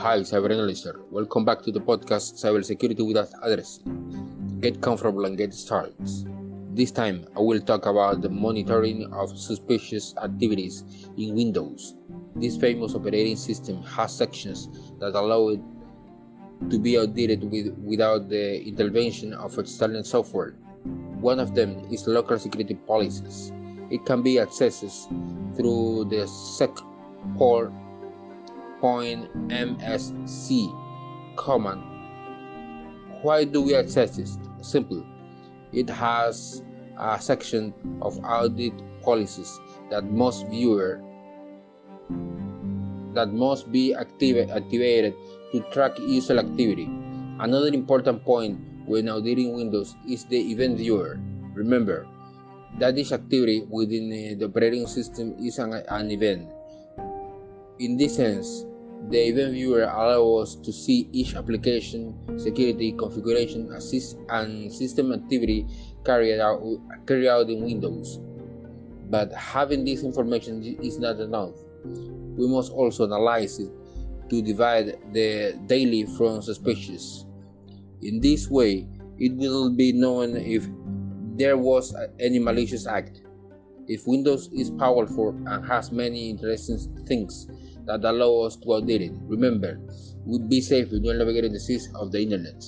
Hi, cyber analyst. Welcome back to the podcast Cyber Security Without Address. Get comfortable and get started. This time, I will talk about the monitoring of suspicious activities in Windows. This famous operating system has sections that allow it to be audited with, without the intervention of external software. One of them is local security policies. It can be accessed through the SEC 5.msc command. Why do we access this? Simple. It has a section of audit policies that must viewer that must be active, activated to track user activity. Another important point when auditing Windows is the event viewer. Remember that each activity within uh, the operating system is an, an event. In this sense, the event viewer allows us to see each application, security, configuration, assist, and system activity carried out, carried out in Windows. But having this information is not enough. We must also analyze it to divide the daily from suspicious. In this way, it will be known if there was any malicious act. If Windows is powerful and has many interesting things, that allow us to audit it. Remember, we be safe when you're navigating the seas of the internet.